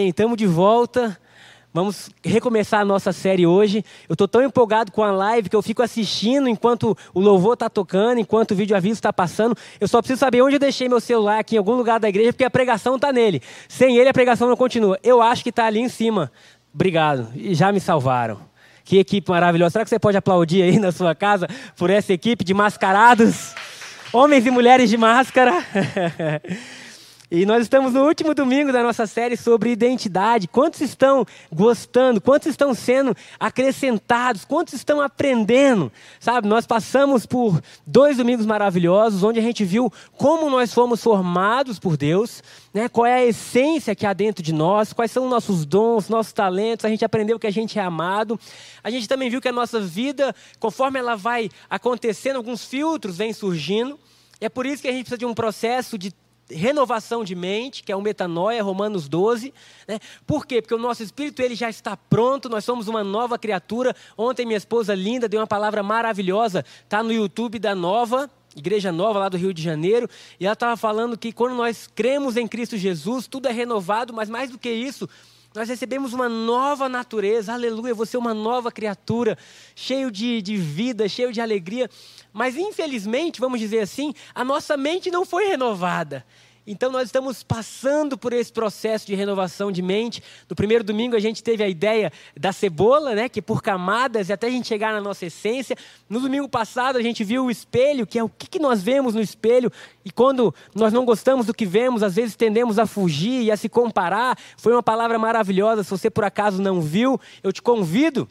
Estamos de volta. Vamos recomeçar a nossa série hoje. Eu estou tão empolgado com a live que eu fico assistindo enquanto o louvor está tocando, enquanto o vídeo aviso está passando. Eu só preciso saber onde eu deixei meu celular aqui em algum lugar da igreja, porque a pregação está nele. Sem ele, a pregação não continua. Eu acho que está ali em cima. Obrigado. Já me salvaram. Que equipe maravilhosa. Será que você pode aplaudir aí na sua casa por essa equipe de mascarados? Homens e mulheres de máscara. E nós estamos no último domingo da nossa série sobre identidade. Quantos estão gostando? Quantos estão sendo acrescentados? Quantos estão aprendendo? Sabe, nós passamos por dois domingos maravilhosos, onde a gente viu como nós fomos formados por Deus, né? qual é a essência que há dentro de nós, quais são os nossos dons, nossos talentos. A gente aprendeu que a gente é amado. A gente também viu que a nossa vida, conforme ela vai acontecendo, alguns filtros vêm surgindo. É por isso que a gente precisa de um processo de renovação de mente, que é o metanoia, Romanos 12. Né? Por quê? Porque o nosso espírito ele já está pronto, nós somos uma nova criatura. Ontem minha esposa linda deu uma palavra maravilhosa, está no YouTube da Nova, Igreja Nova lá do Rio de Janeiro, e ela estava falando que quando nós cremos em Cristo Jesus, tudo é renovado, mas mais do que isso, nós recebemos uma nova natureza, aleluia, você é uma nova criatura, cheio de, de vida, cheio de alegria. Mas infelizmente, vamos dizer assim, a nossa mente não foi renovada. Então nós estamos passando por esse processo de renovação de mente. No primeiro domingo a gente teve a ideia da cebola, né, que por camadas e até a gente chegar na nossa essência. No domingo passado a gente viu o espelho, que é o que, nós vemos no espelho. E quando nós não gostamos do que vemos, às vezes tendemos a fugir e a se comparar. Foi uma palavra maravilhosa. Se você por acaso não viu, eu te convido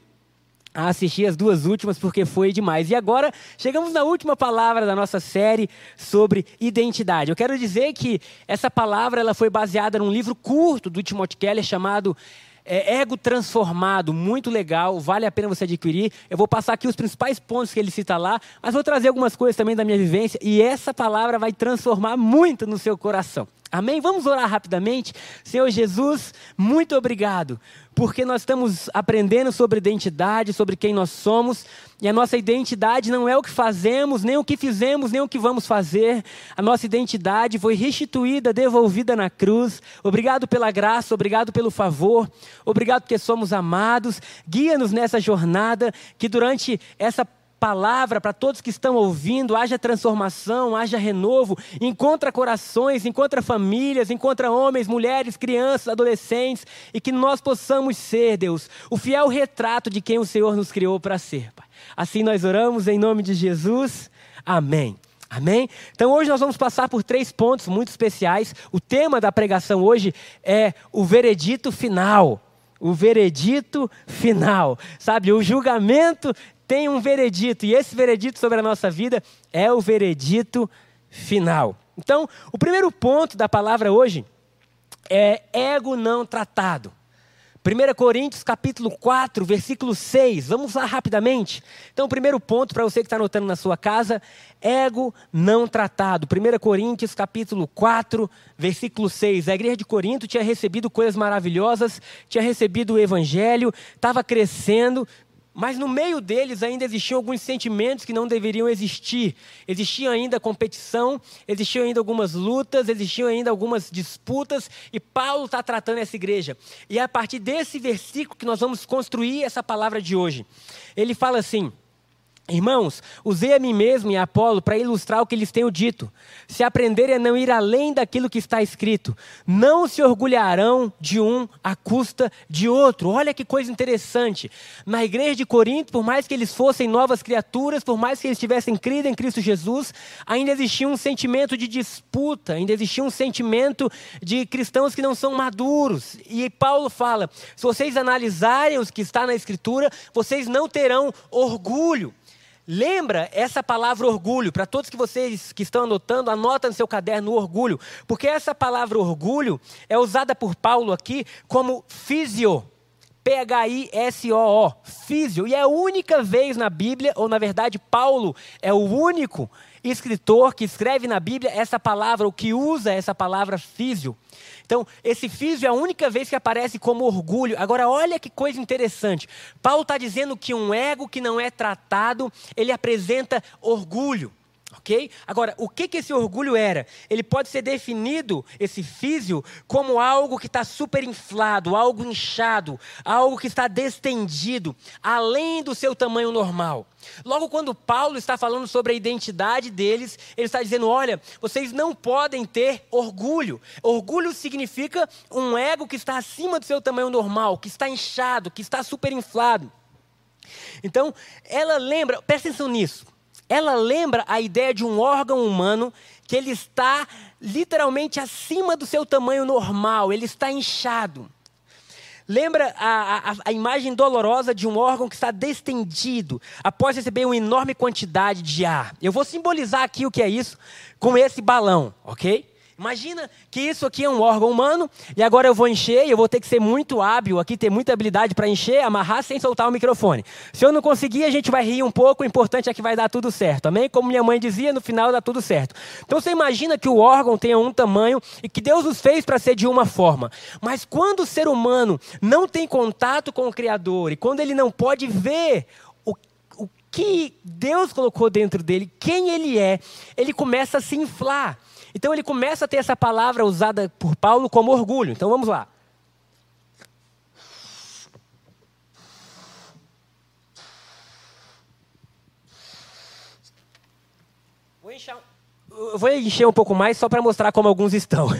a assistir as duas últimas porque foi demais. E agora chegamos na última palavra da nossa série sobre identidade. Eu quero dizer que essa palavra ela foi baseada num livro curto do Timothy Keller chamado é, Ego Transformado, muito legal, vale a pena você adquirir. Eu vou passar aqui os principais pontos que ele cita lá, mas vou trazer algumas coisas também da minha vivência e essa palavra vai transformar muito no seu coração. Amém? Vamos orar rapidamente. Senhor Jesus, muito obrigado, porque nós estamos aprendendo sobre identidade, sobre quem nós somos, e a nossa identidade não é o que fazemos, nem o que fizemos, nem o que vamos fazer. A nossa identidade foi restituída, devolvida na cruz. Obrigado pela graça, obrigado pelo favor, obrigado porque somos amados. Guia-nos nessa jornada, que durante essa palavra para todos que estão ouvindo, haja transformação, haja renovo, encontra corações, encontra famílias, encontra homens, mulheres, crianças, adolescentes, e que nós possamos ser, Deus, o fiel retrato de quem o Senhor nos criou para ser, Pai. Assim nós oramos em nome de Jesus. Amém. Amém? Então hoje nós vamos passar por três pontos muito especiais. O tema da pregação hoje é o veredito final. O veredito final, sabe? O julgamento tem um veredito, e esse veredito sobre a nossa vida é o veredito final. Então, o primeiro ponto da palavra hoje é ego não tratado. 1 Coríntios capítulo 4, versículo 6. Vamos lá rapidamente. Então, o primeiro ponto para você que está anotando na sua casa, ego não tratado. 1 Coríntios capítulo 4, versículo 6. A igreja de Corinto tinha recebido coisas maravilhosas, tinha recebido o evangelho, estava crescendo, mas no meio deles ainda existiam alguns sentimentos que não deveriam existir. Existia ainda competição, existiam ainda algumas lutas, existiam ainda algumas disputas, e Paulo está tratando essa igreja. E é a partir desse versículo que nós vamos construir essa palavra de hoje. Ele fala assim: Irmãos, usei a mim mesmo e a Apolo para ilustrar o que lhes tenho dito. Se aprenderem a não ir além daquilo que está escrito, não se orgulharão de um à custa de outro. Olha que coisa interessante. Na igreja de Corinto, por mais que eles fossem novas criaturas, por mais que eles tivessem crido em Cristo Jesus, ainda existia um sentimento de disputa, ainda existia um sentimento de cristãos que não são maduros. E Paulo fala: se vocês analisarem o que está na Escritura, vocês não terão orgulho. Lembra essa palavra orgulho, para todos que vocês que estão anotando, anota no seu caderno orgulho, porque essa palavra orgulho é usada por Paulo aqui como físio, P-H-I-S-O-O, físio, e é a única vez na Bíblia, ou na verdade Paulo é o único escritor que escreve na Bíblia essa palavra, ou que usa essa palavra físio. Então, esse físio é a única vez que aparece como orgulho. Agora, olha que coisa interessante. Paulo está dizendo que um ego que não é tratado, ele apresenta orgulho. Ok? Agora, o que, que esse orgulho era? Ele pode ser definido, esse físio, como algo que está super inflado, algo inchado, algo que está destendido, além do seu tamanho normal. Logo, quando Paulo está falando sobre a identidade deles, ele está dizendo: olha, vocês não podem ter orgulho. Orgulho significa um ego que está acima do seu tamanho normal, que está inchado, que está super inflado. Então, ela lembra, presta atenção nisso ela lembra a ideia de um órgão humano que ele está literalmente acima do seu tamanho normal, ele está inchado. Lembra a, a, a, imagem dolorosa de um órgão que está destendido após receber uma enorme quantidade de ar. Eu vou simbolizar aqui o que é isso com esse balão, ok? Imagina que isso aqui é um órgão humano e agora eu vou encher e eu vou ter que ser muito hábil aqui, ter muita habilidade para encher, amarrar sem soltar o microfone. Se eu não conseguir, a gente vai rir um pouco, o importante é que vai dar tudo certo, amém? Como minha mãe dizia, no final dá tudo certo. Então você imagina que o órgão tenha um tamanho e que Deus os fez para ser de uma forma. Mas quando o ser humano não tem contato com o Criador e quando ele não pode ver o, que Deus colocou dentro dele, quem ele é, ele começa a se inflar. Então ele começa a ter essa palavra usada por Paulo como orgulho. Então vamos lá. Vou encher, vou encher um pouco mais só para mostrar como alguns estão.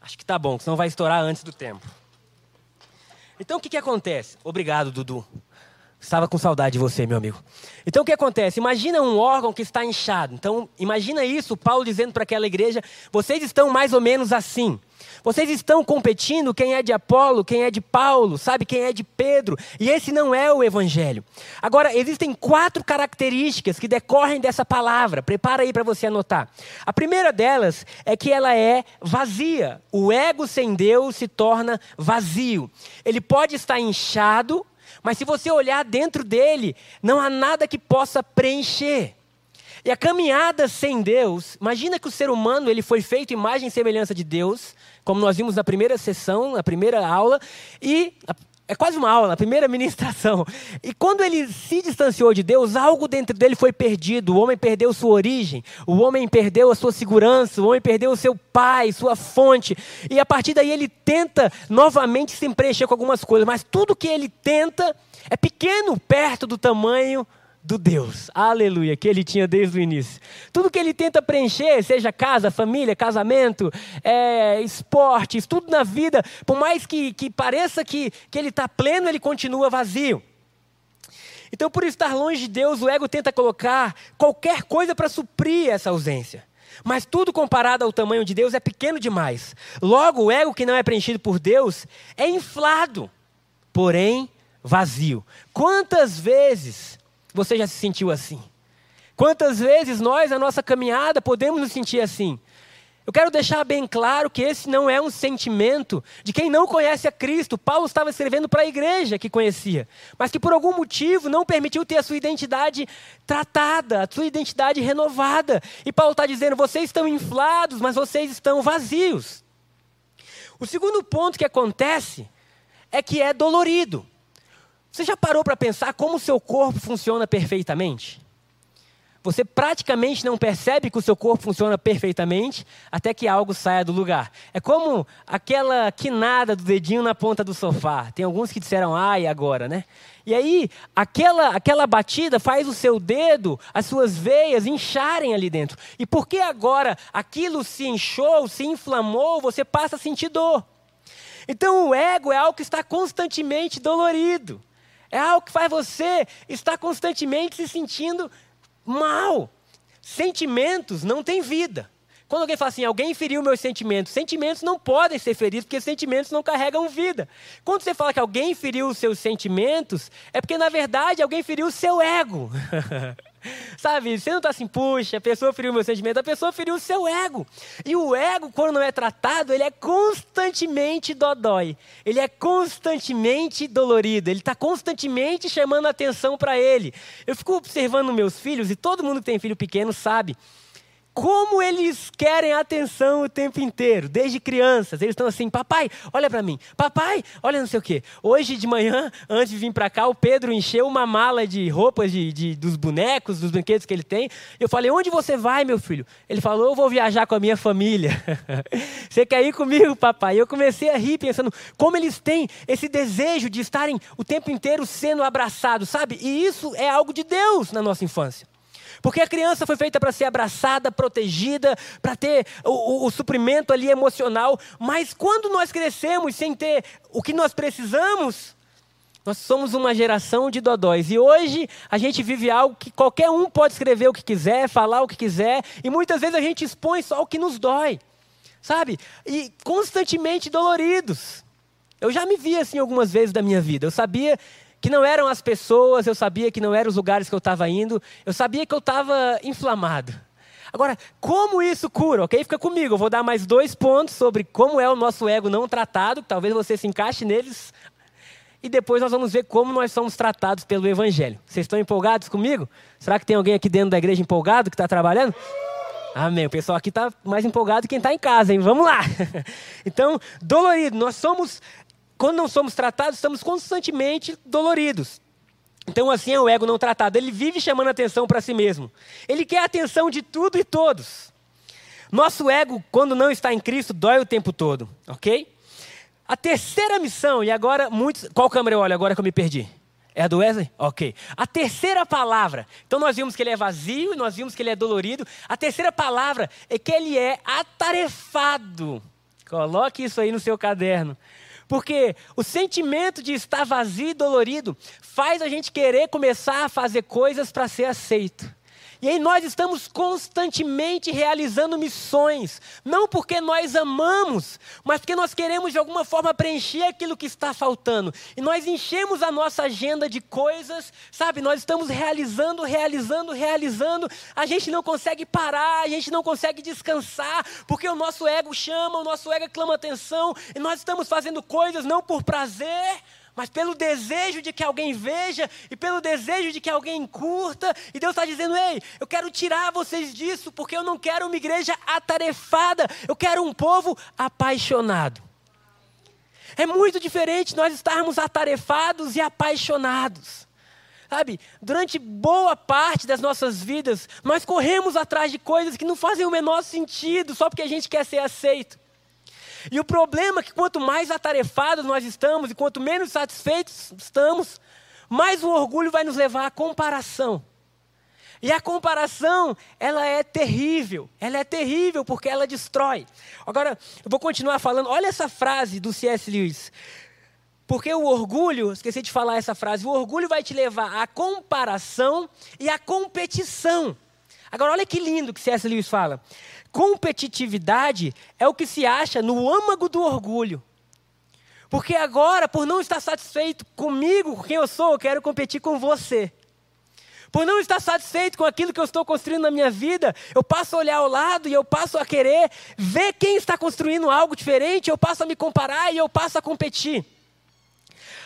Acho que tá bom, senão vai estourar antes do tempo. Então o que, que acontece? Obrigado, Dudu. Estava com saudade de você, meu amigo. Então o que acontece? Imagina um órgão que está inchado. Então imagina isso, Paulo dizendo para aquela igreja: vocês estão mais ou menos assim. Vocês estão competindo quem é de Apolo, quem é de Paulo, sabe quem é de Pedro, e esse não é o evangelho. Agora, existem quatro características que decorrem dessa palavra. Prepara aí para você anotar. A primeira delas é que ela é vazia. O ego sem Deus se torna vazio. Ele pode estar inchado mas se você olhar dentro dele, não há nada que possa preencher. E a caminhada sem Deus, imagina que o ser humano ele foi feito imagem e semelhança de Deus, como nós vimos na primeira sessão, na primeira aula, e é quase uma aula, a primeira ministração. E quando ele se distanciou de Deus, algo dentro dele foi perdido. O homem perdeu sua origem, o homem perdeu a sua segurança, o homem perdeu o seu pai, sua fonte. E a partir daí ele tenta novamente se preencher com algumas coisas, mas tudo que ele tenta é pequeno perto do tamanho do Deus, aleluia, que ele tinha desde o início. Tudo que ele tenta preencher, seja casa, família, casamento, é, esportes, tudo na vida, por mais que, que pareça que, que ele está pleno, ele continua vazio. Então, por estar longe de Deus, o ego tenta colocar qualquer coisa para suprir essa ausência. Mas tudo comparado ao tamanho de Deus é pequeno demais. Logo, o ego que não é preenchido por Deus é inflado, porém vazio. Quantas vezes você já se sentiu assim? Quantas vezes nós, na nossa caminhada, podemos nos sentir assim? Eu quero deixar bem claro que esse não é um sentimento de quem não conhece a Cristo. Paulo estava escrevendo para a igreja que conhecia, mas que por algum motivo não permitiu ter a sua identidade tratada, a sua identidade renovada. E Paulo está dizendo: vocês estão inflados, mas vocês estão vazios. O segundo ponto que acontece é que é dolorido. Você já parou para pensar como o seu corpo funciona perfeitamente? Você praticamente não percebe que o seu corpo funciona perfeitamente até que algo saia do lugar. É como aquela quinada do dedinho na ponta do sofá. Tem alguns que disseram ai agora, né? E aí, aquela, aquela batida faz o seu dedo, as suas veias incharem ali dentro. E porque agora aquilo se inchou, se inflamou, você passa a sentir dor. Então o ego é algo que está constantemente dolorido. É algo que faz você estar constantemente se sentindo mal. Sentimentos não têm vida. Quando alguém fala assim, alguém feriu meus sentimentos, sentimentos não podem ser feridos porque sentimentos não carregam vida. Quando você fala que alguém feriu os seus sentimentos, é porque na verdade alguém feriu o seu ego. Sabe, você não está assim, puxa, a pessoa feriu meu sentimento, a pessoa feriu o seu ego. E o ego, quando não é tratado, ele é constantemente dodói. Ele é constantemente dolorido. Ele está constantemente chamando atenção para ele. Eu fico observando meus filhos, e todo mundo que tem filho pequeno sabe como eles querem atenção o tempo inteiro, desde crianças. Eles estão assim, papai, olha para mim, papai, olha não sei o quê. Hoje de manhã, antes de vir para cá, o Pedro encheu uma mala de roupas de, de, dos bonecos, dos brinquedos que ele tem. Eu falei, onde você vai, meu filho? Ele falou, eu vou viajar com a minha família. você quer ir comigo, papai? Eu comecei a rir, pensando como eles têm esse desejo de estarem o tempo inteiro sendo abraçados, sabe? E isso é algo de Deus na nossa infância. Porque a criança foi feita para ser abraçada, protegida, para ter o, o, o, suprimento ali emocional. Mas quando nós crescemos sem ter o que nós precisamos, nós somos uma geração de dodóis. E hoje a gente vive algo que qualquer um pode escrever o que quiser, falar o que quiser. E muitas vezes a gente expõe só o que nos dói. Sabe? E constantemente doloridos. Eu já me vi assim algumas vezes da minha vida. Eu sabia que não eram as pessoas, eu sabia que não eram os lugares que eu estava indo, eu sabia que eu estava inflamado. Agora, como isso cura? Ok? Fica comigo, eu vou dar mais dois pontos sobre como é o nosso ego não tratado, talvez você se encaixe neles, e depois nós vamos ver como nós somos tratados pelo Evangelho. Vocês estão empolgados comigo? Será que tem alguém aqui dentro da igreja empolgado que está trabalhando? Amém. O pessoal aqui está mais empolgado que quem está em casa, hein? Vamos lá. Então, dolorido. Nós somos quando não somos tratados, estamos constantemente doloridos. Então, assim é o ego não tratado. Ele vive chamando atenção para si mesmo. Ele quer a atenção de tudo e todos. Nosso ego, quando não está em Cristo, dói o tempo todo, ok? A terceira missão, e agora muitos. Qual câmera eu olho agora que eu me perdi? É a do Wesley? Ok. A terceira palavra. Então nós vimos que ele é vazio nós vimos que ele é dolorido. A terceira palavra é que ele é atarefado. Coloque isso aí no seu caderno. Porque o sentimento de estar vazio e dolorido faz a gente querer começar a fazer coisas para ser aceito. E aí nós estamos constantemente realizando missões, não porque nós amamos, mas porque nós queremos de alguma forma preencher aquilo que está faltando. E nós enchemos a nossa agenda de coisas, sabe? Nós estamos realizando, realizando, realizando. A gente não consegue parar, a gente não consegue descansar, porque o nosso ego chama, o nosso ego clama atenção, e nós estamos fazendo coisas não por prazer, mas pelo desejo de que alguém veja e pelo desejo de que alguém curta. E Deus está dizendo: ei, eu quero tirar vocês disso, porque eu não quero uma igreja atarefada, eu quero um povo apaixonado. É muito diferente nós estarmos atarefados e apaixonados. Sabe, durante boa parte das nossas vidas, nós corremos atrás de coisas que não fazem o menor sentido só porque a gente quer ser aceito. E o problema é que quanto mais atarefados nós estamos e quanto menos satisfeitos estamos, mais o orgulho vai nos levar à comparação. E a comparação, ela é terrível. Ela é terrível porque ela destrói. Agora, eu vou continuar falando. Olha essa frase do C.S. Lewis. Porque o orgulho, esqueci de falar essa frase, o orgulho vai te levar à comparação e à competição. Agora, olha que lindo que C.S. Lewis fala. Competitividade é o que se acha no âmago do orgulho. Porque agora, por não estar satisfeito comigo, com quem eu sou, eu quero competir com você. Por não estar satisfeito com aquilo que eu estou construindo na minha vida, eu passo a olhar ao lado e eu passo a querer ver quem está construindo algo diferente, eu passo a me comparar e eu passo a competir.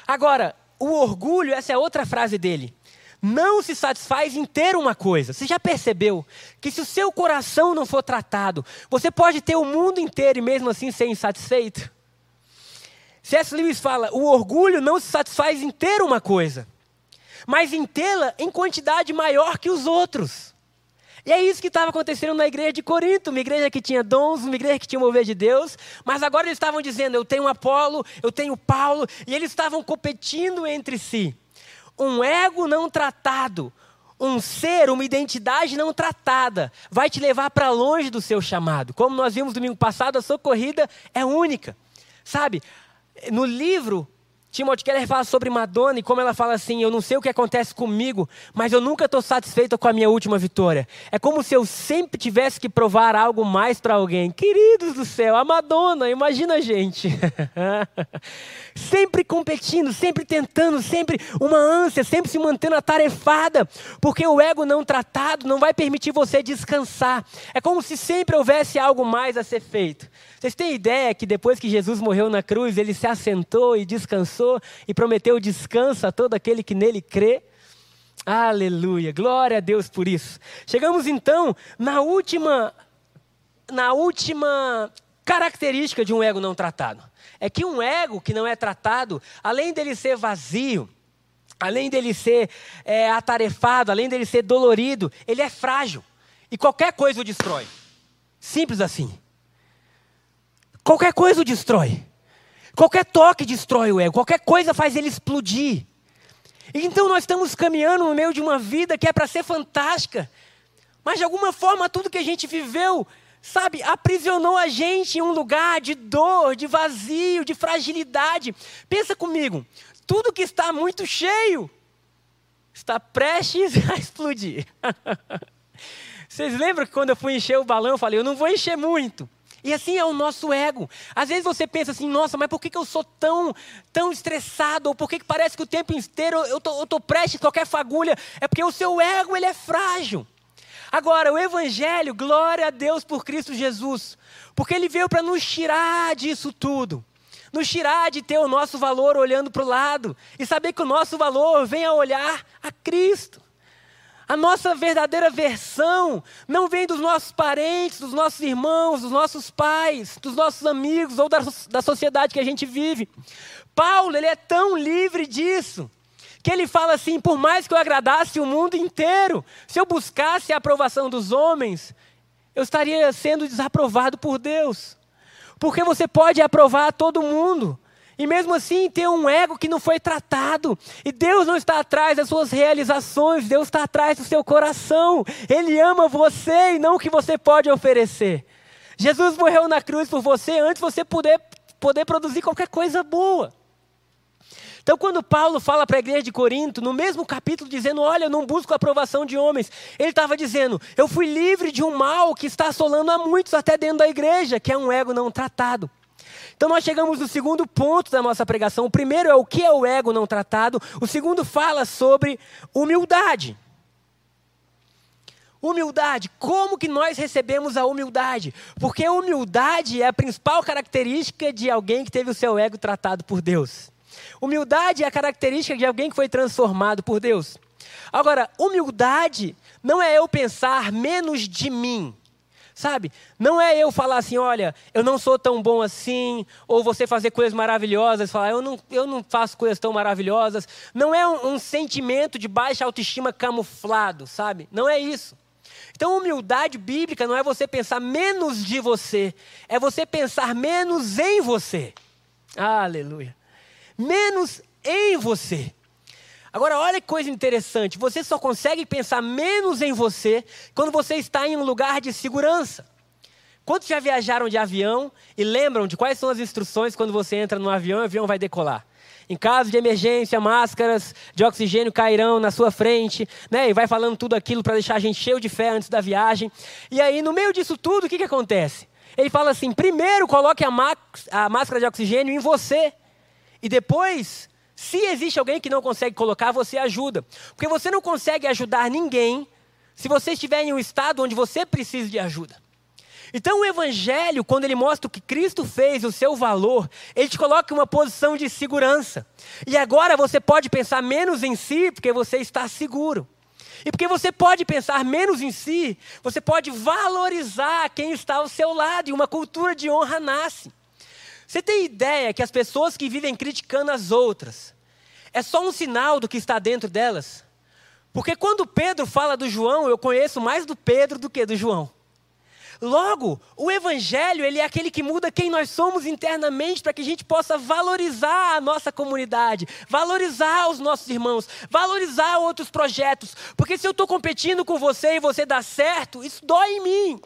Agora, o orgulho, essa é outra frase dele não se satisfaz em ter uma coisa. Você já percebeu que se o seu coração não for tratado, você pode ter o mundo inteiro e mesmo assim ser insatisfeito? C.S. Lewis fala: o orgulho não se satisfaz em ter uma coisa, mas em tê-la em quantidade maior que os outros. E é isso que estava acontecendo na igreja de Corinto, uma igreja que tinha dons, uma igreja que tinha mover de Deus, mas agora eles estavam dizendo: eu tenho Apolo, eu tenho Paulo, e eles estavam competindo entre si um ego não tratado, um ser, uma identidade não tratada, vai te levar para longe do seu chamado. Como nós vimos domingo passado, a sua corrida é única. Sabe, no livro Timothy Keller fala sobre Madonna e como ela fala assim: Eu não sei o que acontece comigo, mas eu nunca estou satisfeita com a minha última vitória. É como se eu sempre tivesse que provar algo mais para alguém. Queridos do céu, a Madonna, imagina a gente. sempre competindo, sempre tentando, sempre uma ânsia, sempre se mantendo atarefada, porque o ego não tratado não vai permitir você descansar. É como se sempre houvesse algo mais a ser feito. Vocês têm ideia que depois que Jesus morreu na cruz, ele se assentou e descansou e prometeu descanso a todo aquele que nele crê? Aleluia, glória a Deus por isso. Chegamos então na última, na última característica de um ego não tratado. É que um ego que não é tratado, além dele ser vazio, além dele ser é, atarefado, além dele ser dolorido, ele é frágil. E qualquer coisa o destrói. Simples assim. Qualquer coisa o destrói. Qualquer toque destrói o ego. Qualquer coisa faz ele explodir. Então nós estamos caminhando no meio de uma vida que é para ser fantástica. Mas de alguma forma tudo que a gente viveu, sabe, aprisionou a gente em um lugar de dor, de vazio, de fragilidade. Pensa comigo, tudo que está muito cheio está prestes a explodir. Vocês lembram que quando eu fui encher o balão, eu falei, eu não vou encher muito. E assim é o nosso ego. Às vezes você pensa assim, nossa, mas por que, eu sou tão, tão estressado? Ou por que, parece que o tempo inteiro eu estou tô, prestes a qualquer fagulha? É porque o seu ego ele é frágil. Agora, o Evangelho, glória a Deus por Cristo Jesus. Porque ele veio para nos tirar disso tudo. Nos tirar de ter o nosso valor olhando para o lado. E saber que o nosso valor vem a olhar a Cristo. A nossa verdadeira versão não vem dos nossos parentes, dos nossos irmãos, dos nossos pais, dos nossos amigos ou da, da sociedade que a gente vive. Paulo, ele é tão livre disso, que ele fala assim: por mais que eu agradasse o mundo inteiro, se eu buscasse a aprovação dos homens, eu estaria sendo desaprovado por Deus. Porque você pode aprovar todo mundo, e mesmo assim ter um ego que não foi tratado. E Deus não está atrás das suas realizações, Deus está atrás do seu coração. Ele ama você e não o que você pode oferecer. Jesus morreu na cruz por você antes de você poder, poder produzir qualquer coisa boa. Então, quando Paulo fala para a igreja de Corinto, no mesmo capítulo, dizendo: Olha, eu não busco a aprovação de homens, ele estava dizendo: Eu fui livre de um mal que está assolando a muitos, até dentro da igreja, que é um ego não tratado. Então nós chegamos no segundo ponto da nossa pregação. O primeiro é o que é o ego não tratado. O segundo fala sobre humildade. Humildade, como que nós recebemos a humildade? Porque humildade é a principal característica de alguém que teve o seu ego tratado por Deus. Humildade é a característica de alguém que foi transformado por Deus. Agora, humildade não é eu pensar menos de mim. Sabe? Não é eu falar assim, olha, eu não sou tão bom assim, ou você fazer coisas maravilhosas, falar, eu não, eu não faço coisas tão maravilhosas. Não é um, um sentimento de baixa autoestima camuflado, sabe? Não é isso. Então, humildade bíblica não é você pensar menos de você, é você pensar menos em você. Aleluia. Menos em você. Agora, olha que coisa interessante: você só consegue pensar menos em você quando você está em um lugar de segurança. Quantos já viajaram de avião e lembram de quais são as instruções quando você entra no avião e o avião vai decolar? Em caso de emergência, máscaras de oxigênio cairão na sua frente, né? E vai falando tudo aquilo para deixar a gente cheio de fé antes da viagem. E aí, no meio disso tudo, o que, que acontece? Ele fala assim: primeiro coloque a, a máscara de oxigênio em você. E depois se existe alguém que não consegue colocar, você ajuda. Porque você não consegue ajudar ninguém se você estiver em um estado onde você precisa de ajuda. Então o Evangelho, quando ele mostra o que Cristo fez, o seu valor, ele te coloca em uma posição de segurança. E agora você pode pensar menos em si, porque você está seguro. E porque você pode pensar menos em si, você pode valorizar quem está ao seu lado, e uma cultura de honra nasce. Você tem ideia que as pessoas que vivem criticando as outras é só um sinal do que está dentro delas? Porque quando Pedro fala do João, eu conheço mais do Pedro do que do João. Logo, o evangelho, ele é aquele que muda quem nós somos internamente para que a gente possa valorizar a nossa comunidade, valorizar os nossos irmãos, valorizar outros projetos. Porque se eu estou competindo com você e você dá certo, isso dói em mim.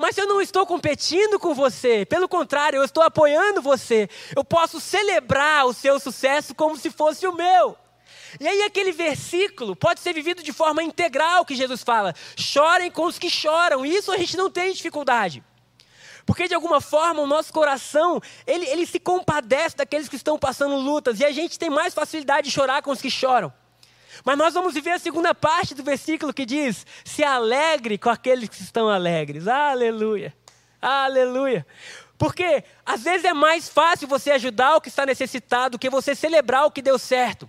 Mas eu não estou competindo com você, pelo contrário, eu estou apoiando você, eu posso celebrar o seu sucesso como se fosse o meu. E aí aquele versículo pode ser vivido de forma integral que Jesus fala: chorem com os que choram. E isso a gente não tem dificuldade. Porque de alguma forma o nosso coração, ele, ele se compadece daqueles que estão passando lutas. E a gente tem mais facilidade de chorar com os que choram. Mas nós vamos viver a segunda parte do versículo que diz: se alegre com aqueles que estão alegres. Aleluia. Aleluia. Porque às vezes é mais fácil você ajudar o que está necessitado do que você celebrar o que deu certo.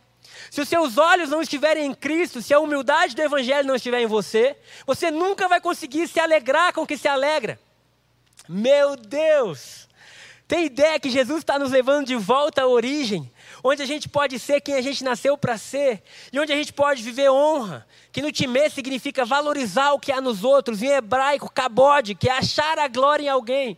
Se os seus olhos não estiverem em Cristo, se a humildade do Evangelho não estiver em você, você nunca vai conseguir se alegrar com o que se alegra. Meu Deus! Tem ideia que Jesus está nos levando de volta à origem, onde a gente pode ser quem a gente nasceu para ser, e onde a gente pode viver honra, que no time significa valorizar o que há nos outros, em hebraico, cabode, que é achar a glória em alguém.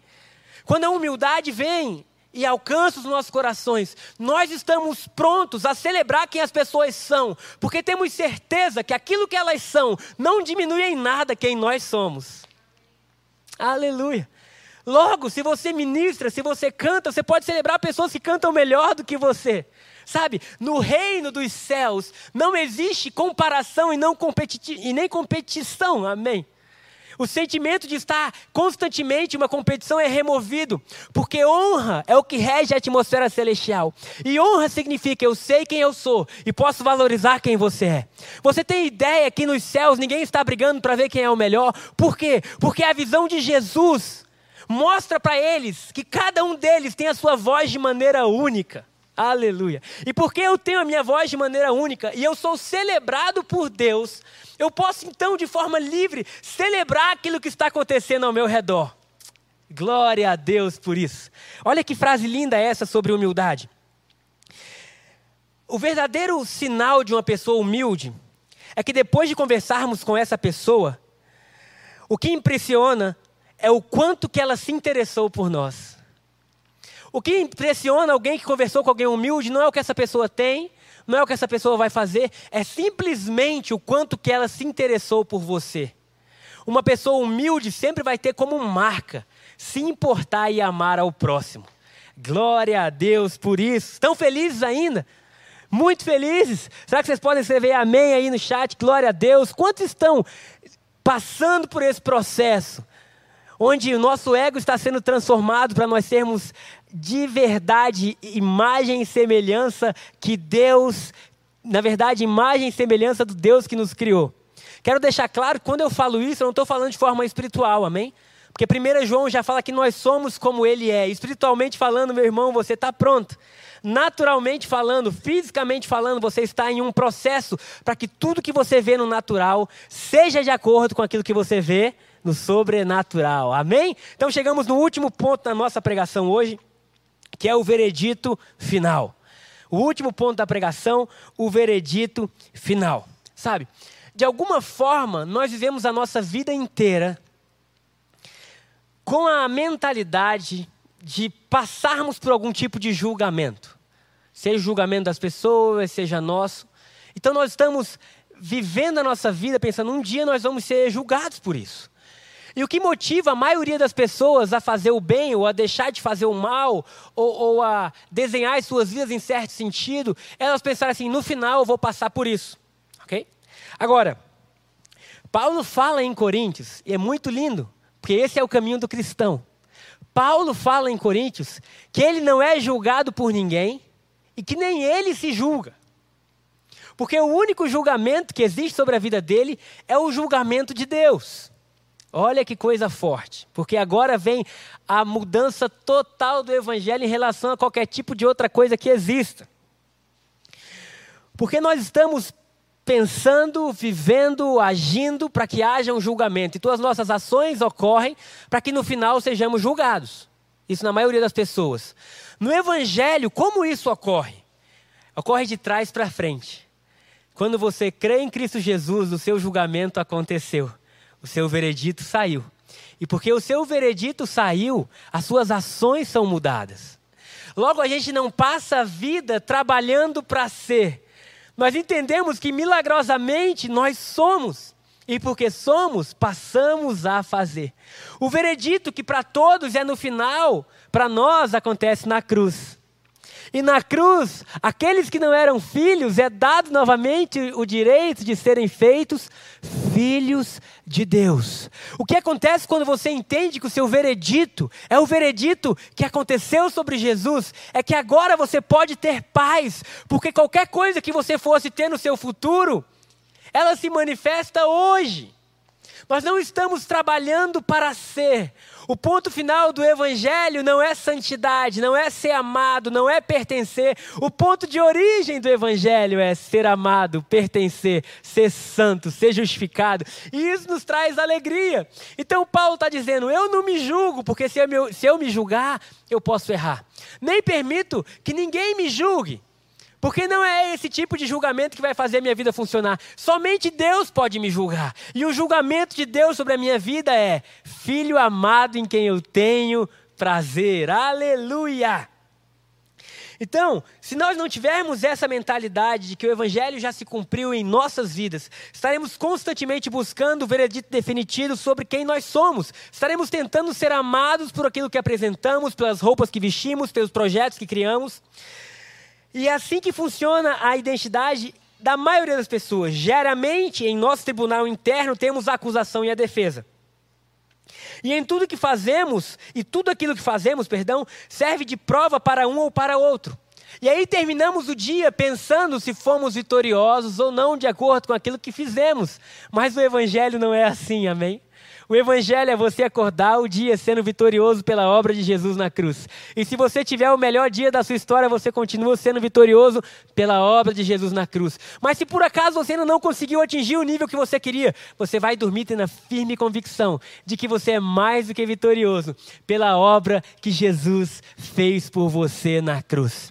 Quando a humildade vem e alcança os nossos corações, nós estamos prontos a celebrar quem as pessoas são, porque temos certeza que aquilo que elas são não diminui em nada quem nós somos. Aleluia. Logo, se você ministra, se você canta, você pode celebrar pessoas que cantam melhor do que você. Sabe, no reino dos céus não existe comparação e, não competi e nem competição, amém? O sentimento de estar constantemente em uma competição é removido, porque honra é o que rege a atmosfera celestial. E honra significa eu sei quem eu sou e posso valorizar quem você é. Você tem ideia que nos céus ninguém está brigando para ver quem é o melhor? Por quê? Porque a visão de Jesus mostra para eles que cada um deles tem a sua voz de maneira única. Aleluia. E porque eu tenho a minha voz de maneira única e eu sou celebrado por Deus, eu posso então, de forma livre, celebrar aquilo que está acontecendo ao meu redor. Glória a Deus por isso. Olha que frase linda essa sobre humildade. O verdadeiro sinal de uma pessoa humilde é que depois de conversarmos com essa pessoa, o que impressiona é o quanto que ela se interessou por nós. O que impressiona alguém que conversou com alguém humilde não é o que essa pessoa tem, não é o que essa pessoa vai fazer, é simplesmente o quanto que ela se interessou por você. Uma pessoa humilde sempre vai ter como marca se importar e amar ao próximo. Glória a Deus por isso. Estão felizes ainda? Muito felizes? Será que vocês podem escrever amém aí no chat? Glória a Deus. Quantos estão passando por esse processo? Onde o nosso ego está sendo transformado para nós sermos de verdade imagem e semelhança que Deus, na verdade, imagem e semelhança do Deus que nos criou. Quero deixar claro que quando eu falo isso, eu não estou falando de forma espiritual, amém? Porque 1 João já fala que nós somos como ele é. Espiritualmente falando, meu irmão, você está pronto. Naturalmente falando, fisicamente falando, você está em um processo para que tudo que você vê no natural seja de acordo com aquilo que você vê no sobrenatural. Amém? Então chegamos no último ponto da nossa pregação hoje, que é o veredito final. O último ponto da pregação, o veredito final. Sabe? De alguma forma, nós vivemos a nossa vida inteira com a mentalidade de passarmos por algum tipo de julgamento. Seja o julgamento das pessoas, seja nosso. Então nós estamos vivendo a nossa vida pensando, um dia nós vamos ser julgados por isso. E o que motiva a maioria das pessoas a fazer o bem, ou a deixar de fazer o mal, ou, ou a desenhar as suas vidas em certo sentido, é elas pensarem assim: no final eu vou passar por isso. Ok? Agora, Paulo fala em Coríntios, e é muito lindo, porque esse é o caminho do cristão. Paulo fala em Coríntios que ele não é julgado por ninguém e que nem ele se julga. Porque o único julgamento que existe sobre a vida dele é o julgamento de Deus. Olha que coisa forte, porque agora vem a mudança total do evangelho em relação a qualquer tipo de outra coisa que exista. Porque nós estamos pensando, vivendo, agindo para que haja um julgamento. E todas as nossas ações ocorrem para que no final sejamos julgados. Isso na maioria das pessoas. No Evangelho, como isso ocorre? Ocorre de trás para frente. Quando você crê em Cristo Jesus, o seu julgamento aconteceu o seu veredito saiu. E porque o seu veredito saiu, as suas ações são mudadas. Logo, a gente não passa a vida trabalhando para ser. Nós entendemos que milagrosamente nós somos. E porque somos, passamos a fazer. O veredito que para todos é no final, para nós acontece na cruz. E na cruz, aqueles que não eram filhos, é dado novamente o direito de serem feitos filhos de Deus. O que acontece quando você entende que o seu veredito é o veredito que aconteceu sobre Jesus, é que agora você pode ter paz, porque qualquer coisa que você fosse ter no seu futuro, ela se manifesta hoje. Nós não estamos trabalhando para ser. O ponto final do Evangelho não é santidade, não é ser amado, não é pertencer. O ponto de origem do Evangelho é ser amado, pertencer, ser santo, ser justificado. E isso nos traz alegria. Então Paulo está dizendo: eu não me julgo, porque se eu me, se eu me julgar, eu posso errar. Nem permito que ninguém me julgue. Porque não é esse tipo de julgamento que vai fazer a minha vida funcionar. Somente Deus pode me julgar. E o julgamento de Deus sobre a minha vida é: filho amado em quem eu tenho prazer. Aleluia! Então, se nós não tivermos essa mentalidade de que o Evangelho já se cumpriu em nossas vidas, estaremos constantemente buscando o veredito definitivo sobre quem nós somos. Estaremos tentando ser amados por aquilo que apresentamos, pelas roupas que vestimos, pelos projetos que criamos. E é assim que funciona a identidade da maioria das pessoas. Geralmente, em nosso tribunal interno, temos a acusação e a defesa. E em tudo que fazemos, e tudo aquilo que fazemos, perdão, serve de prova para um ou para outro. E aí terminamos o dia pensando se fomos vitoriosos ou não, de acordo com aquilo que fizemos. Mas o Evangelho não é assim, amém? O Evangelho é você acordar o dia sendo vitorioso pela obra de Jesus na cruz. E se você tiver o melhor dia da sua história, você continua sendo vitorioso pela obra de Jesus na cruz. Mas se por acaso você ainda não conseguiu atingir o nível que você queria, você vai dormir tendo a firme convicção de que você é mais do que vitorioso pela obra que Jesus fez por você na cruz.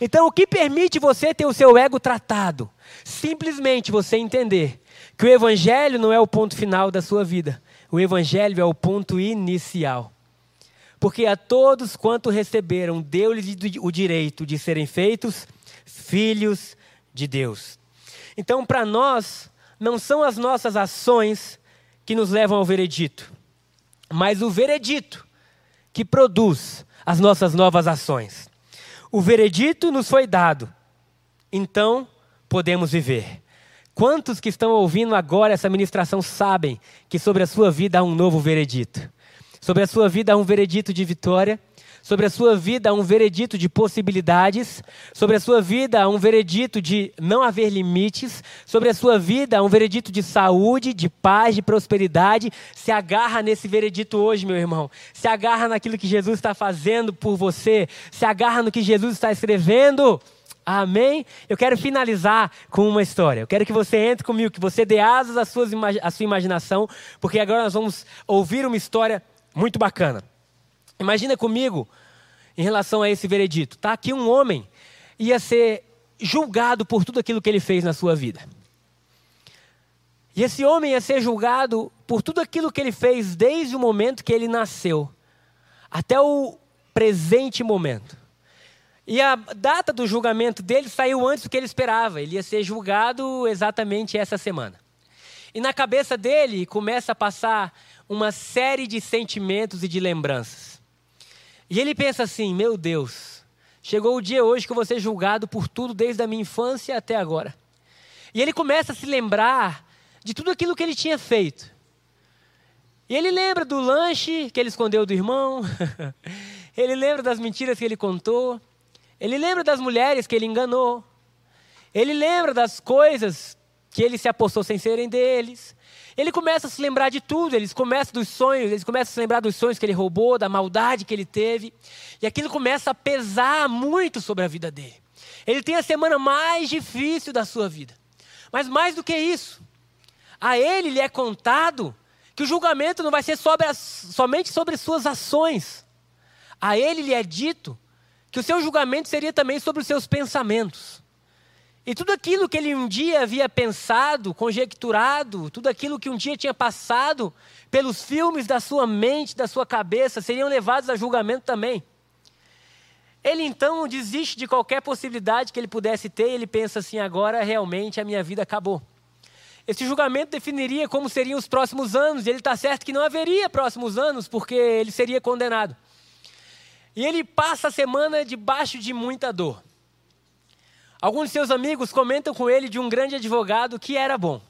Então, o que permite você ter o seu ego tratado? Simplesmente você entender que o Evangelho não é o ponto final da sua vida, o Evangelho é o ponto inicial. Porque a todos quanto receberam, deu-lhes o direito de serem feitos filhos de Deus. Então, para nós, não são as nossas ações que nos levam ao veredito, mas o veredito que produz as nossas novas ações. O veredito nos foi dado, então podemos viver. Quantos que estão ouvindo agora essa ministração sabem que sobre a sua vida há um novo veredito? Sobre a sua vida há um veredito de vitória, sobre a sua vida há um veredito de possibilidades, sobre a sua vida há um veredito de não haver limites, sobre a sua vida há um veredito de saúde, de paz, de prosperidade. Se agarra nesse veredito hoje, meu irmão. Se agarra naquilo que Jesus está fazendo por você. Se agarra no que Jesus está escrevendo. Amém? Eu quero finalizar com uma história. Eu quero que você entre comigo, que você dê asas à sua, à sua imaginação, porque agora nós vamos ouvir uma história muito bacana. Imagina comigo em relação a esse veredito. Tá aqui um homem ia ser julgado por tudo aquilo que ele fez na sua vida. E esse homem ia ser julgado por tudo aquilo que ele fez desde o momento que ele nasceu até o presente momento. E a data do julgamento dele saiu antes do que ele esperava. Ele ia ser julgado exatamente essa semana. E na cabeça dele começa a passar uma série de sentimentos e de lembranças. E ele pensa assim: meu Deus, chegou o dia hoje que eu vou ser julgado por tudo desde a minha infância até agora. E ele começa a se lembrar de tudo aquilo que ele tinha feito. E ele lembra do lanche que ele escondeu do irmão, ele lembra das mentiras que ele contou, ele lembra das mulheres que ele enganou. Ele lembra das coisas que ele se apostou sem serem deles. Ele começa a se lembrar de tudo, ele começa dos sonhos, ele começa a se lembrar dos sonhos que ele roubou, da maldade que ele teve. E aquilo começa a pesar muito sobre a vida dele. Ele tem a semana mais difícil da sua vida. Mas mais do que isso, a ele lhe é contado que o julgamento não vai ser sobre as, somente sobre suas ações. A ele lhe é dito que o seu julgamento seria também sobre os seus pensamentos. E tudo aquilo que ele um dia havia pensado, conjecturado, tudo aquilo que um dia tinha passado pelos filmes da sua mente, da sua cabeça, seriam levados a julgamento também. Ele então desiste de qualquer possibilidade que ele pudesse ter e ele pensa assim: agora realmente a minha vida acabou. Esse julgamento definiria como seriam os próximos anos, e ele está certo que não haveria próximos anos, porque ele seria condenado. E ele passa a semana debaixo de muita dor. Alguns de seus amigos comentam com ele de um grande advogado que era bom,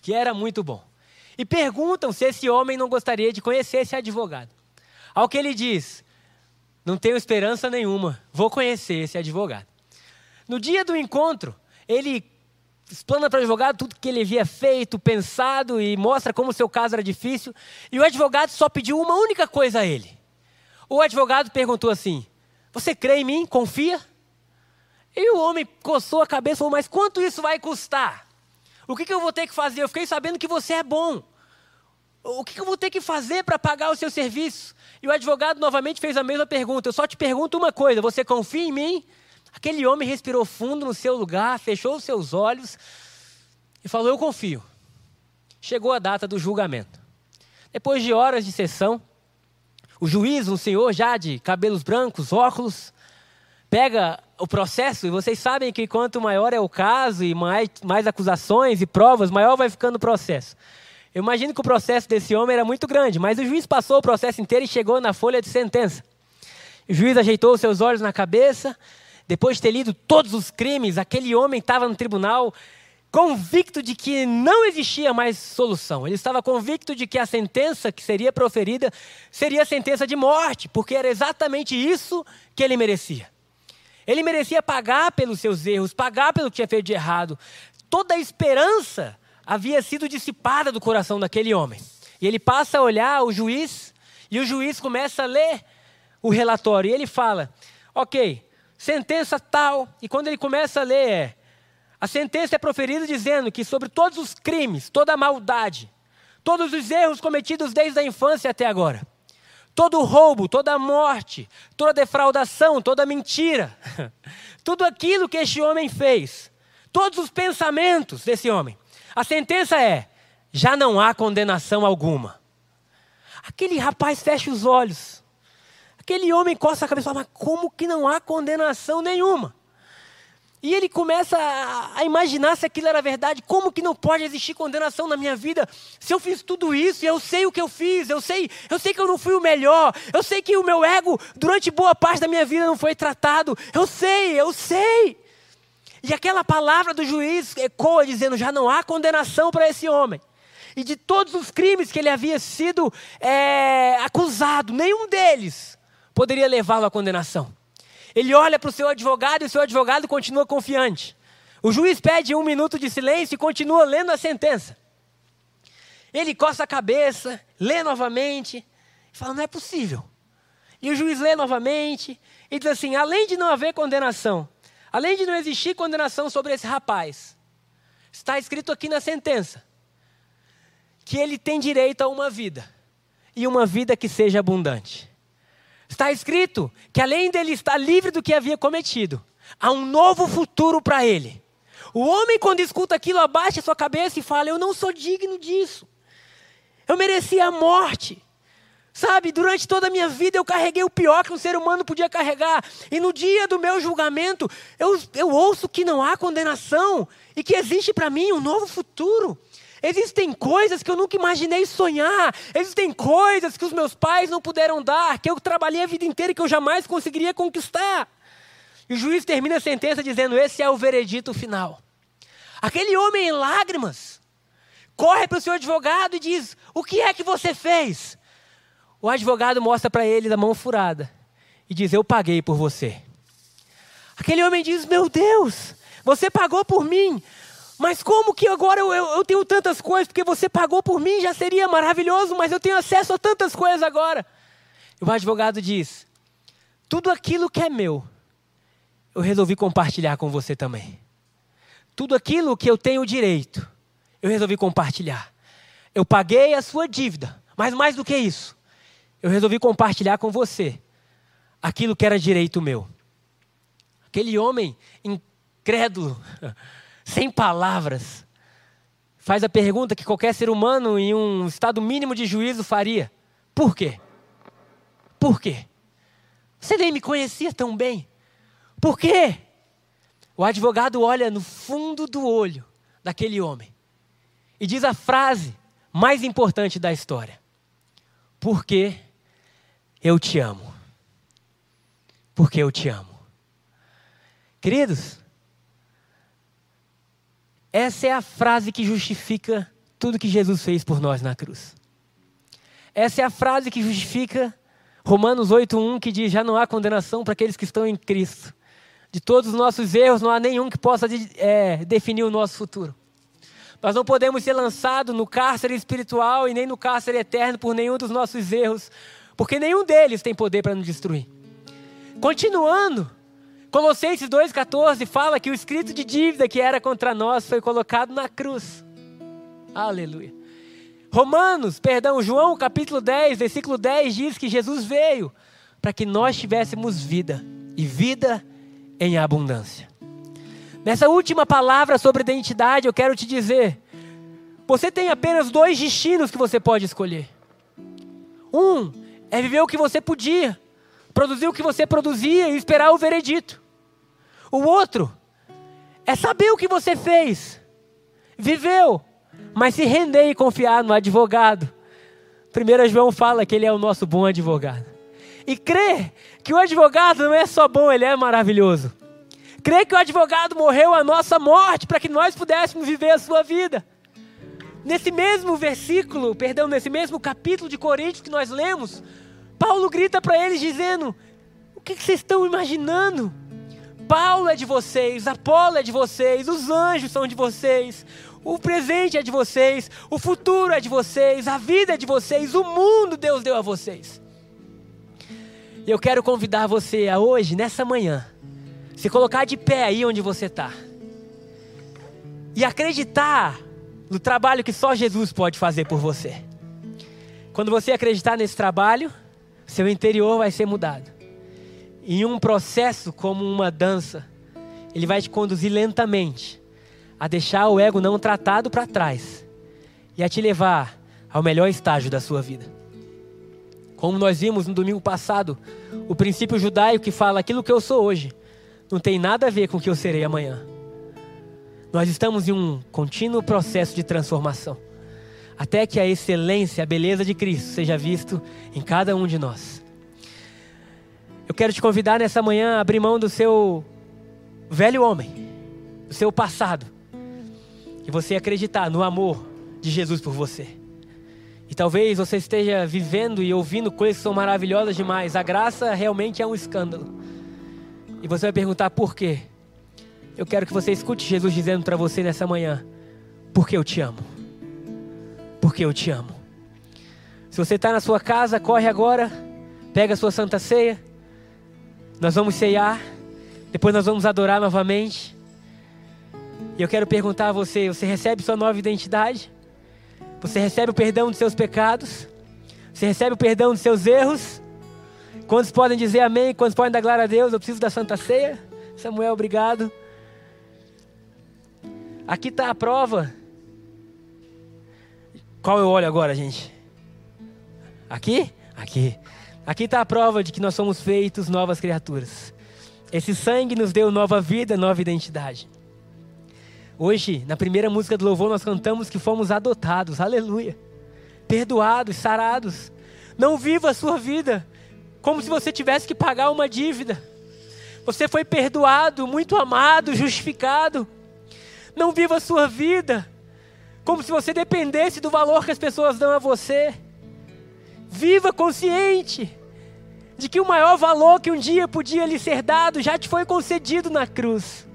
que era muito bom. E perguntam se esse homem não gostaria de conhecer esse advogado. Ao que ele diz: Não tenho esperança nenhuma, vou conhecer esse advogado. No dia do encontro, ele explana para o advogado tudo que ele havia feito, pensado e mostra como o seu caso era difícil. E o advogado só pediu uma única coisa a ele. O advogado perguntou assim: Você crê em mim? Confia? E o homem coçou a cabeça e falou: Mas quanto isso vai custar? O que, que eu vou ter que fazer? Eu fiquei sabendo que você é bom. O que, que eu vou ter que fazer para pagar o seu serviço? E o advogado novamente fez a mesma pergunta. Eu só te pergunto uma coisa: Você confia em mim? Aquele homem respirou fundo no seu lugar, fechou os seus olhos e falou: Eu confio. Chegou a data do julgamento. Depois de horas de sessão, o juiz, um senhor já de cabelos brancos, óculos, pega o processo, e vocês sabem que quanto maior é o caso e mais, mais acusações e provas, maior vai ficando o processo. Eu imagino que o processo desse homem era muito grande, mas o juiz passou o processo inteiro e chegou na folha de sentença. O juiz ajeitou os seus olhos na cabeça, depois de ter lido todos os crimes, aquele homem estava no tribunal convicto de que não existia mais solução. Ele estava convicto de que a sentença que seria proferida seria a sentença de morte, porque era exatamente isso que ele merecia. Ele merecia pagar pelos seus erros, pagar pelo que tinha feito de errado. Toda a esperança havia sido dissipada do coração daquele homem. E ele passa a olhar o juiz, e o juiz começa a ler o relatório. E ele fala: Ok, sentença tal, e quando ele começa a ler, é, a sentença é proferida dizendo que sobre todos os crimes, toda a maldade, todos os erros cometidos desde a infância até agora, todo o roubo, toda morte, toda defraudação, toda mentira, tudo aquilo que este homem fez, todos os pensamentos desse homem, a sentença é: já não há condenação alguma. Aquele rapaz fecha os olhos Aquele homem coça a cabeça e fala, mas como que não há condenação nenhuma? E ele começa a, imaginar se aquilo era verdade, como que não pode existir condenação na minha vida? Se eu fiz tudo isso, eu sei o que eu fiz, eu sei, eu sei que eu não fui o melhor, eu sei que o meu ego durante boa parte da minha vida não foi tratado. Eu sei, eu sei. E aquela palavra do juiz ecoa dizendo: já não há condenação para esse homem. E de todos os crimes que ele havia sido é, acusado, nenhum deles poderia levá-lo à condenação. Ele olha para o seu advogado e o seu advogado continua confiante. O juiz pede um minuto de silêncio e continua lendo a sentença. Ele coça a cabeça, lê novamente, e fala: não é possível. E o juiz lê novamente e diz assim: além de não haver condenação, além de não existir condenação sobre esse rapaz, está escrito aqui na sentença que ele tem direito a uma vida, e uma vida que seja abundante. Está escrito que além dele estar livre do que havia cometido, há um novo futuro para ele. O homem, quando escuta aquilo, abaixa sua cabeça e fala: Eu não sou digno disso. Eu merecia a morte. Sabe, durante toda a minha vida eu carreguei o pior que um ser humano podia carregar. E no dia do meu julgamento, eu, eu ouço que não há condenação e que existe para mim um novo futuro. Existem coisas que eu nunca imaginei sonhar. Existem coisas que os meus pais não puderam dar, que eu trabalhei a vida inteira e que eu jamais conseguiria conquistar. E o juiz termina a sentença dizendo: Esse é o veredito final. Aquele homem em lágrimas corre para o seu advogado e diz: O que é que você fez? O advogado mostra para ele da mão furada e diz: Eu paguei por você. Aquele homem diz: Meu Deus, você pagou por mim. Mas como que agora eu, eu, eu, tenho tantas coisas? Porque você pagou por mim, já seria maravilhoso, mas eu tenho acesso a tantas coisas agora. E o advogado diz: tudo aquilo que é meu, eu resolvi compartilhar com você também. Tudo aquilo que eu tenho direito, eu resolvi compartilhar. Eu paguei a sua dívida, mas mais do que isso, eu resolvi compartilhar com você aquilo que era direito meu. Aquele homem incrédulo sem palavras, faz a pergunta que qualquer ser humano em um estado mínimo de juízo faria: Por quê? Por quê? Você nem me conhecia tão bem. Por quê? O advogado olha no fundo do olho daquele homem e diz a frase mais importante da história: Porque eu te amo. Porque eu te amo. Queridos, essa é a frase que justifica tudo que Jesus fez por nós na cruz. Essa é a frase que justifica Romanos 8:1 que diz: "Já não há condenação para aqueles que estão em Cristo. De todos os nossos erros, não há nenhum que possa é, definir o nosso futuro. Nós não podemos ser lançados no cárcere espiritual e nem no cárcere eterno por nenhum dos nossos erros, porque nenhum deles tem poder para nos destruir. Continuando, Colossenses 2,14 fala que o escrito de dívida que era contra nós foi colocado na cruz. Aleluia. Romanos, perdão, João capítulo 10, versículo 10 diz que Jesus veio para que nós tivéssemos vida e vida em abundância. Nessa última palavra sobre identidade, eu quero te dizer: você tem apenas dois destinos que você pode escolher. Um é viver o que você podia, produzir o que você produzia e esperar o veredito. O outro é saber o que você fez, viveu, mas se render e confiar no advogado. 1 João fala que ele é o nosso bom advogado. E crer que o advogado não é só bom, ele é maravilhoso. Crer que o advogado morreu a nossa morte para que nós pudéssemos viver a sua vida. Nesse mesmo versículo, perdão, nesse mesmo capítulo de Coríntios que nós lemos, Paulo grita para eles dizendo: O que, vocês estão imaginando? Paulo é de vocês, Apolo é de vocês, os anjos são de vocês, o presente é de vocês, o futuro é de vocês, a vida é de vocês, o mundo Deus deu a vocês. E eu quero convidar você a hoje, nessa manhã, se colocar de pé aí onde você está. E acreditar no trabalho que só Jesus pode fazer por você. Quando você acreditar nesse trabalho, seu interior vai ser mudado. Em um processo como uma dança, ele vai te conduzir lentamente a deixar o ego não tratado para trás e a te levar ao melhor estágio da sua vida. Como nós vimos no domingo passado, o princípio judaico que fala aquilo que eu sou hoje não tem nada a ver com o que eu serei amanhã. Nós estamos em um contínuo processo de transformação, até que a excelência, a beleza de Cristo seja visto em cada um de nós. Eu quero te convidar nessa manhã a abrir mão do seu velho homem, do seu passado, e você acreditar no amor de Jesus por você. E talvez você esteja vivendo e ouvindo coisas que são maravilhosas demais. A graça realmente é um escândalo. E você vai perguntar por quê? Eu quero que você escute Jesus dizendo para você nessa manhã: Porque eu te amo. Porque eu te amo. Se você está na sua casa, corre agora, pega a sua santa ceia. Nós vamos ceiar, depois nós vamos adorar novamente. E eu quero perguntar a você: você recebe sua nova identidade? Você recebe o perdão dos seus pecados? Você recebe o perdão dos seus erros? Quantos podem dizer amém? Quantos podem dar glória a Deus? Eu preciso da Santa Ceia. Samuel, obrigado. Aqui está a prova. Qual eu olho agora, gente? Aqui? Aqui. Aqui está a prova de que nós somos feitos novas criaturas. Esse sangue nos deu nova vida, nova identidade. Hoje, na primeira música do louvor, nós cantamos que fomos adotados. Aleluia. Perdoados, sarados. Não viva a sua vida como se você tivesse que pagar uma dívida. Você foi perdoado, muito amado, justificado. Não viva a sua vida como se você dependesse do valor que as pessoas dão a você. Viva consciente de que o maior valor que um dia podia lhe ser dado já te foi concedido na cruz.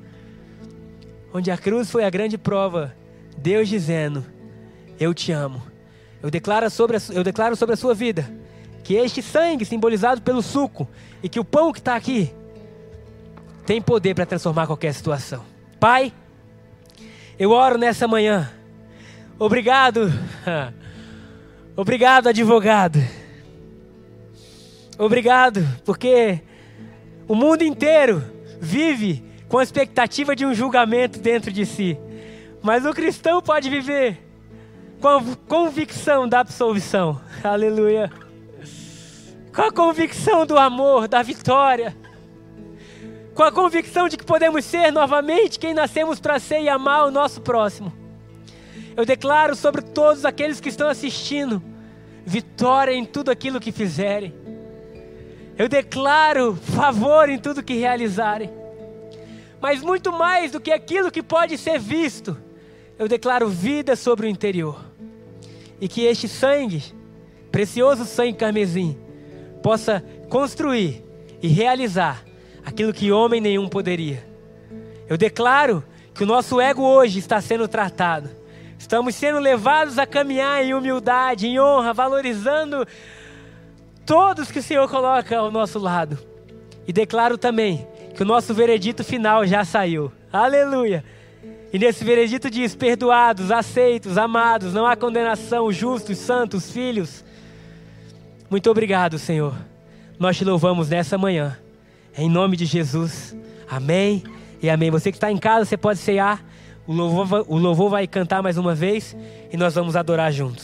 Onde a cruz foi a grande prova, Deus dizendo: Eu te amo. Eu declaro sobre a, eu declaro sobre a sua vida que este sangue simbolizado pelo suco e que o pão que está aqui tem poder para transformar qualquer situação. Pai, eu oro nessa manhã. Obrigado, obrigado, advogado. Obrigado, porque o mundo inteiro vive com a expectativa de um julgamento dentro de si. Mas o cristão pode viver com a convicção da absolvição. Aleluia com a convicção do amor, da vitória, com a convicção de que podemos ser novamente quem nascemos para ser e amar o nosso próximo. Eu declaro sobre todos aqueles que estão assistindo vitória em tudo aquilo que fizerem. Eu declaro favor em tudo que realizarem. Mas muito mais do que aquilo que pode ser visto, eu declaro vida sobre o interior. E que este sangue, precioso sangue carmesim, possa construir e realizar aquilo que homem nenhum poderia. Eu declaro que o nosso ego hoje está sendo tratado. Estamos sendo levados a caminhar em humildade, em honra, valorizando todos que o Senhor coloca ao nosso lado. E declaro também que o nosso veredito final já saiu. Aleluia! E nesse veredito diz: perdoados, aceitos, amados, não há condenação, justos, santos, filhos. Muito obrigado, Senhor. Nós te louvamos nessa manhã. Em nome de Jesus. Amém e amém. Você que está em casa, você pode cear. O louvor, o louvor vai cantar mais uma vez e nós vamos adorar juntos.